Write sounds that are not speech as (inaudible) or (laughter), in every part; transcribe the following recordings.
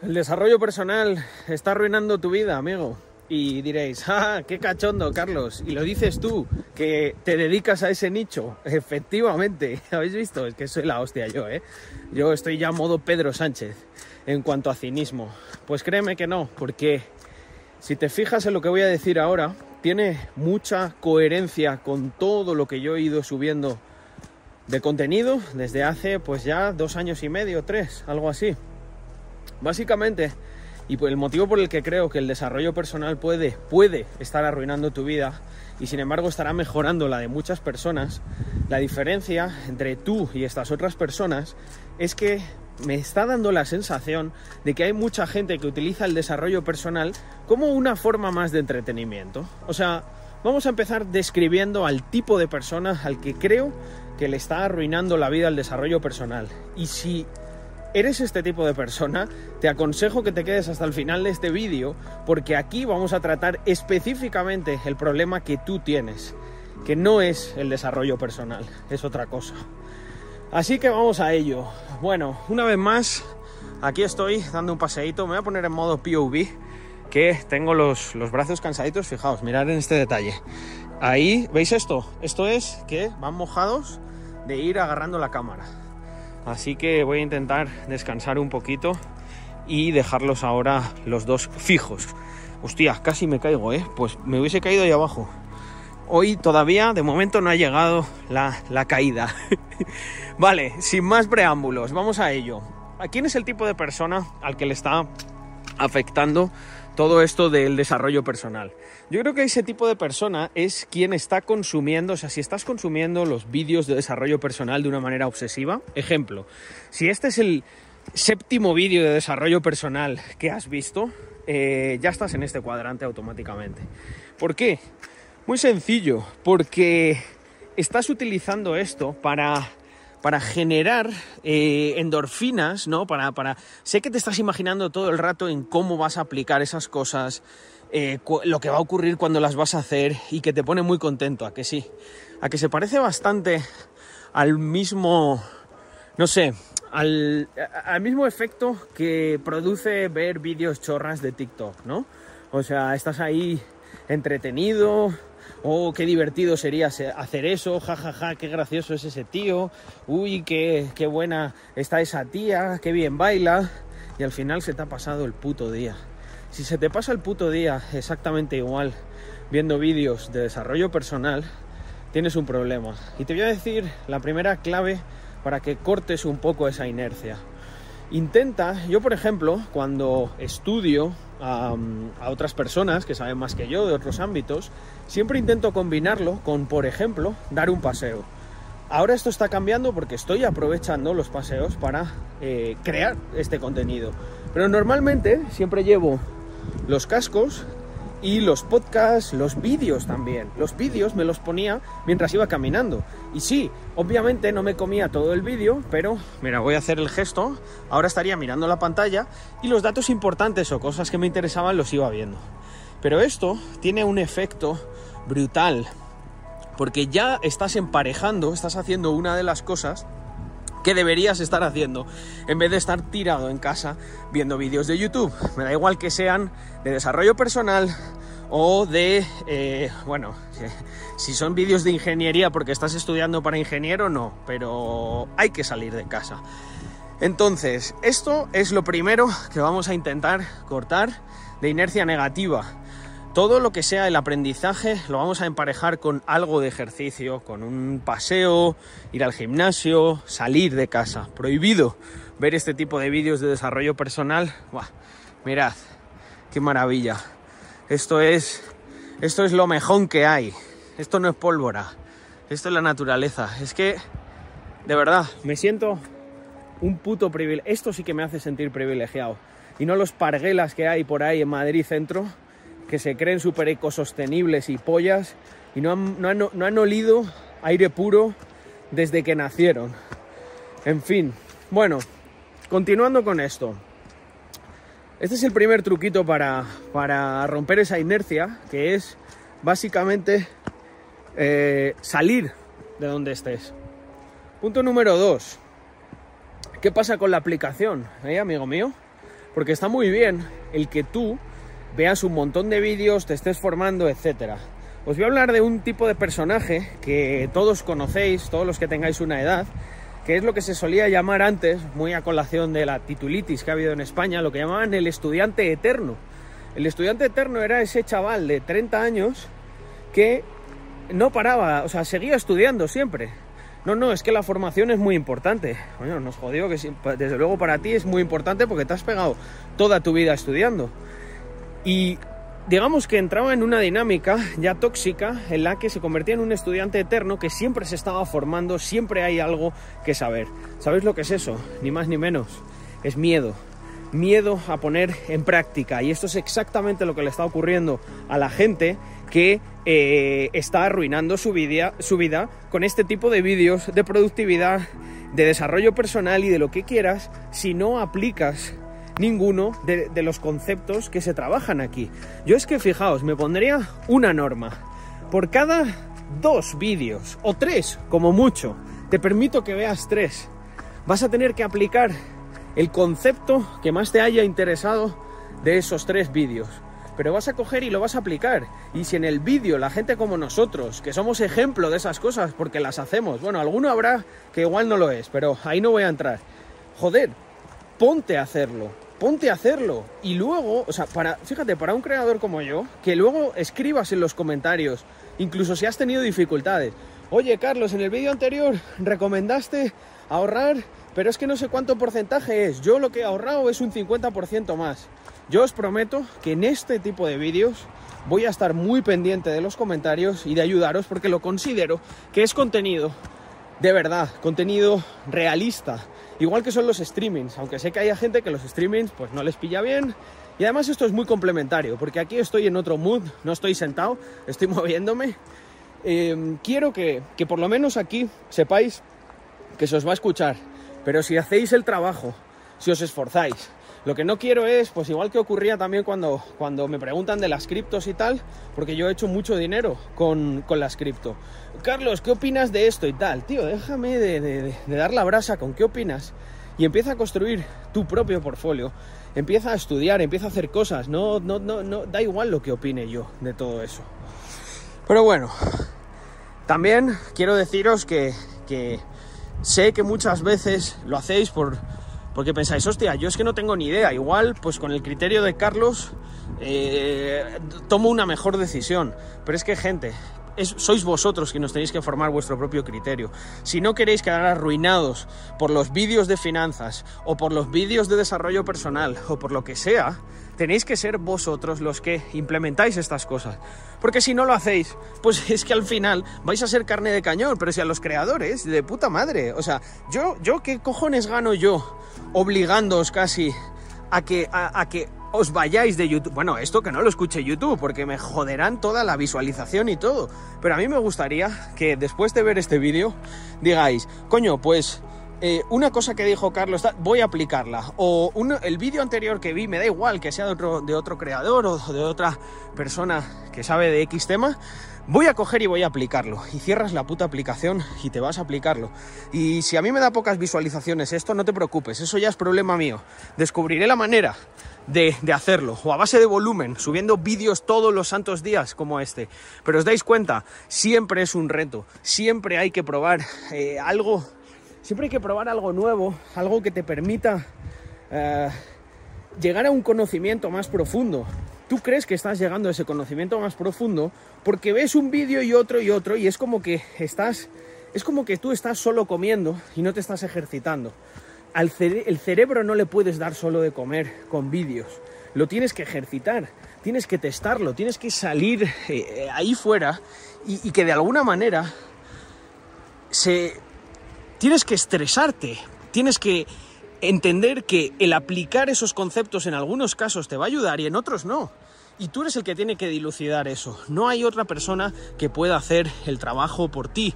El desarrollo personal está arruinando tu vida, amigo. Y diréis, ¡ah, qué cachondo, Carlos! Y lo dices tú, que te dedicas a ese nicho. Efectivamente, (laughs) ¿habéis visto? Es que soy la hostia yo, ¿eh? Yo estoy ya modo Pedro Sánchez en cuanto a cinismo. Pues créeme que no, porque si te fijas en lo que voy a decir ahora, tiene mucha coherencia con todo lo que yo he ido subiendo de contenido desde hace pues ya dos años y medio, tres, algo así. Básicamente, y el motivo por el que creo que el desarrollo personal puede, puede estar arruinando tu vida y sin embargo estará mejorando la de muchas personas, la diferencia entre tú y estas otras personas es que me está dando la sensación de que hay mucha gente que utiliza el desarrollo personal como una forma más de entretenimiento. O sea, vamos a empezar describiendo al tipo de persona al que creo que le está arruinando la vida al desarrollo personal. Y si eres este tipo de persona, te aconsejo que te quedes hasta el final de este vídeo porque aquí vamos a tratar específicamente el problema que tú tienes, que no es el desarrollo personal, es otra cosa. Así que vamos a ello. Bueno, una vez más, aquí estoy dando un paseíto, me voy a poner en modo POV, que tengo los, los brazos cansaditos, fijaos, mirad en este detalle. Ahí, ¿veis esto? Esto es que van mojados de ir agarrando la cámara. Así que voy a intentar descansar un poquito y dejarlos ahora los dos fijos. Hostia, casi me caigo, ¿eh? Pues me hubiese caído ahí abajo. Hoy todavía, de momento, no ha llegado la, la caída. (laughs) vale, sin más preámbulos, vamos a ello. quién es el tipo de persona al que le está afectando todo esto del desarrollo personal. Yo creo que ese tipo de persona es quien está consumiendo, o sea, si estás consumiendo los vídeos de desarrollo personal de una manera obsesiva, ejemplo, si este es el séptimo vídeo de desarrollo personal que has visto, eh, ya estás en este cuadrante automáticamente. ¿Por qué? Muy sencillo, porque estás utilizando esto para para generar eh, endorfinas, ¿no? Para, para... Sé que te estás imaginando todo el rato en cómo vas a aplicar esas cosas, eh, lo que va a ocurrir cuando las vas a hacer y que te pone muy contento, a que sí, a que se parece bastante al mismo, no sé, al, al mismo efecto que produce ver vídeos chorras de TikTok, ¿no? O sea, estás ahí entretenido, oh, qué divertido sería hacer eso, jajaja, ja, ja, qué gracioso es ese tío, uy, qué, qué buena está esa tía, qué bien baila, y al final se te ha pasado el puto día. Si se te pasa el puto día exactamente igual viendo vídeos de desarrollo personal, tienes un problema. Y te voy a decir la primera clave para que cortes un poco esa inercia. Intenta, yo por ejemplo, cuando estudio a, otras personas que saben más que yo de otros ámbitos, siempre intento combinarlo con, por ejemplo, dar un paseo. Ahora esto está cambiando porque estoy aprovechando los paseos para eh, crear este contenido. Pero normalmente siempre llevo los cascos y los podcasts, los vídeos también. Los vídeos me los ponía mientras iba caminando. Y sí, obviamente no me comía todo el vídeo, pero mira, voy a hacer el gesto. Ahora estaría mirando la pantalla y los datos importantes o cosas que me interesaban los iba viendo. Pero esto tiene un efecto brutal, porque ya estás emparejando, estás haciendo una de las cosas deberías estar haciendo en vez de estar tirado en casa viendo vídeos de YouTube. Me da igual que sean de desarrollo personal o de, eh, bueno, (laughs) si son vídeos de ingeniería porque estás estudiando para ingeniero, no, pero hay que salir de casa. Entonces, esto es lo primero que vamos a intentar cortar de inercia negativa. Todo lo que sea el aprendizaje lo vamos a emparejar con algo de ejercicio, con un paseo, ir al gimnasio, salir de casa. Prohibido ver este tipo de vídeos de desarrollo personal. mirad, qué maravilla. Esto es, esto es lo mejor que hay. Esto no es pólvora. Esto es la naturaleza. Es que, de verdad, me siento un puto privilegio. Esto sí que me hace sentir privilegiado. Y no los parguelas que hay por ahí en Madrid Centro que se creen súper ecosostenibles y pollas y no han, no, han, olido aire puro desde que nacieron. En fin, bueno, continuando con esto. Este es el primer truquito para, para romper esa inercia, que es básicamente eh, salir de donde estés. Punto número dos. ¿Qué pasa con la aplicación, eh, amigo mío? Porque está muy bien el que tú veas un montón de vídeos, te estés formando, etc. Os voy a hablar de un tipo de personaje que todos conocéis, todos los que tengáis una edad, que es lo que se solía llamar antes, muy a colación de la titulitis que ha habido en España, lo que llamaban el estudiante eterno. El estudiante eterno era ese chaval de 30 años que no paraba, o sea, seguía estudiando siempre. No, no, es que la formación es muy importante. Bueno, nos jodió que desde luego para ti es muy importante porque te has pegado toda tu vida estudiando. Y digamos que entraba en una dinámica ya tóxica en la que se convertía en un estudiante eterno que siempre se estaba formando, siempre hay algo que saber. ¿Sabéis lo que es eso? Ni más ni menos. Es miedo. Miedo a poner en práctica. Y esto es exactamente lo que le está ocurriendo a la gente que eh, está arruinando su vida, su vida con este tipo de vídeos de productividad, de desarrollo personal y de lo que quieras si no aplicas ninguno de, los conceptos que se trabajan aquí. Yo es que fijaos, me pondría una norma. Por cada dos vídeos, o tres como mucho, te permito que veas tres, vas a tener que aplicar el concepto que más te haya interesado de esos tres vídeos pero vas a coger y lo vas a aplicar. Y si en el vídeo la gente como nosotros, que somos ejemplo de esas cosas porque las hacemos, bueno, alguno habrá que igual no lo es, pero ahí no voy a entrar. Joder, ponte a hacerlo, ponte a hacerlo. Y luego, o sea, fíjate, para un creador como yo, que luego escribas en los comentarios, incluso si has tenido dificultades. Oye, Carlos, en el vídeo anterior recomendaste ahorrar, pero es que no sé cuánto porcentaje es. Yo lo que he ahorrado es un 50% más. Yo os prometo que en este tipo de vídeos voy a estar muy pendiente de los comentarios y de ayudaros porque lo considero que es contenido de verdad, contenido realista. Igual que son los streamings, aunque sé que hay gente que los streamings pues no les pilla bien. Y además esto es muy complementario, porque aquí estoy en otro mood, no estoy sentado, estoy (laughs) moviéndome. Eh, quiero que, que por lo menos aquí sepáis que se os va a escuchar, pero si hacéis el trabajo, si os esforzáis, lo que no quiero es, pues igual que ocurría también cuando, cuando me preguntan de las criptos y tal, porque yo he hecho mucho dinero con, con las cripto. Carlos, ¿qué opinas de esto y tal? Tío, déjame de, de, dar la brasa con qué opinas y empieza a construir tu propio portfolio. Empieza a estudiar, empieza a hacer cosas. No, no, no, no, da igual lo que opine yo de todo eso. Pero bueno, también quiero deciros que, que sé que muchas veces lo hacéis por, porque pensáis, hostia, yo es que no tengo ni idea. Igual, pues con el criterio de Carlos, eh, tomo una mejor decisión. Pero es que, gente, sois vosotros quienes tenéis que formar vuestro propio criterio. Si no queréis quedar arruinados por los vídeos de finanzas o por los vídeos de desarrollo personal o por lo que sea, tenéis que ser vosotros los que implementáis estas cosas. Porque si no lo hacéis, pues (laughs) es que al final vais a ser carne de cañón, pero si a los creadores, de puta madre. O sea, yo, yo ¿qué cojones gano yo obligándoos casi a que, a, a que os vayáis de YouTube. Bueno, esto que no lo escuche YouTube, porque me joderán toda la visualización y todo. Pero a mí me gustaría que después de ver este vídeo digáis, coño, pues eh, una cosa que dijo Carlos, voy a aplicarla. O el vídeo anterior que vi, me da igual que sea de otro, de otro creador o de otra persona que sabe de X tema, voy a coger y voy a aplicarlo. Y cierras la puta aplicación y te vas a aplicarlo. Y si a mí me da pocas visualizaciones esto, no te preocupes, eso ya es problema mío. Descubriré la manera de, de, hacerlo, o a base de volumen, subiendo vídeos todos los santos días como este. Pero os dais cuenta, siempre es un reto, siempre hay que probar eh, algo Siempre hay que probar algo nuevo, algo que te permita uh, llegar a un conocimiento más profundo. Tú crees que estás llegando a ese conocimiento más profundo porque ves un vídeo y otro y otro y es como que estás, es como que tú estás solo comiendo y no te estás ejercitando. Al el cerebro no le puedes dar solo de comer con vídeos, lo tienes que ejercitar, tienes que testarlo, tienes que salir eh, ahí fuera y que de alguna manera se, tienes que estresarte, tienes que entender que el aplicar esos conceptos en algunos casos te va a ayudar y en otros no. Y tú eres el que tiene que dilucidar eso. No hay otra persona que pueda hacer el trabajo por ti.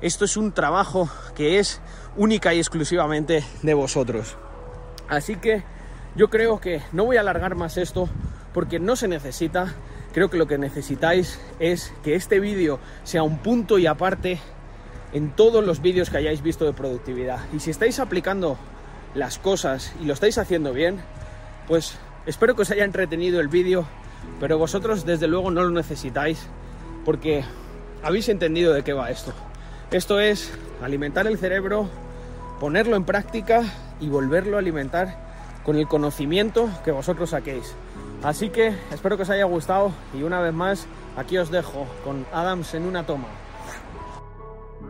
Esto es un trabajo que es única y exclusivamente de vosotros. Así que yo creo que no voy a alargar más esto porque no se necesita. Creo que lo que necesitáis es que este vídeo sea un punto y aparte en todos los vídeos que hayáis visto de productividad. Y si estáis aplicando las cosas y lo estáis haciendo bien, Pues espero que os haya entretenido el vídeo, pero vosotros desde luego no lo necesitáis porque habéis entendido de qué va esto. Esto es alimentar el cerebro, ponerlo en práctica y volverlo a alimentar con el conocimiento que vosotros saquéis. Así que espero que os haya gustado y una vez más aquí os dejo con Adams en una toma.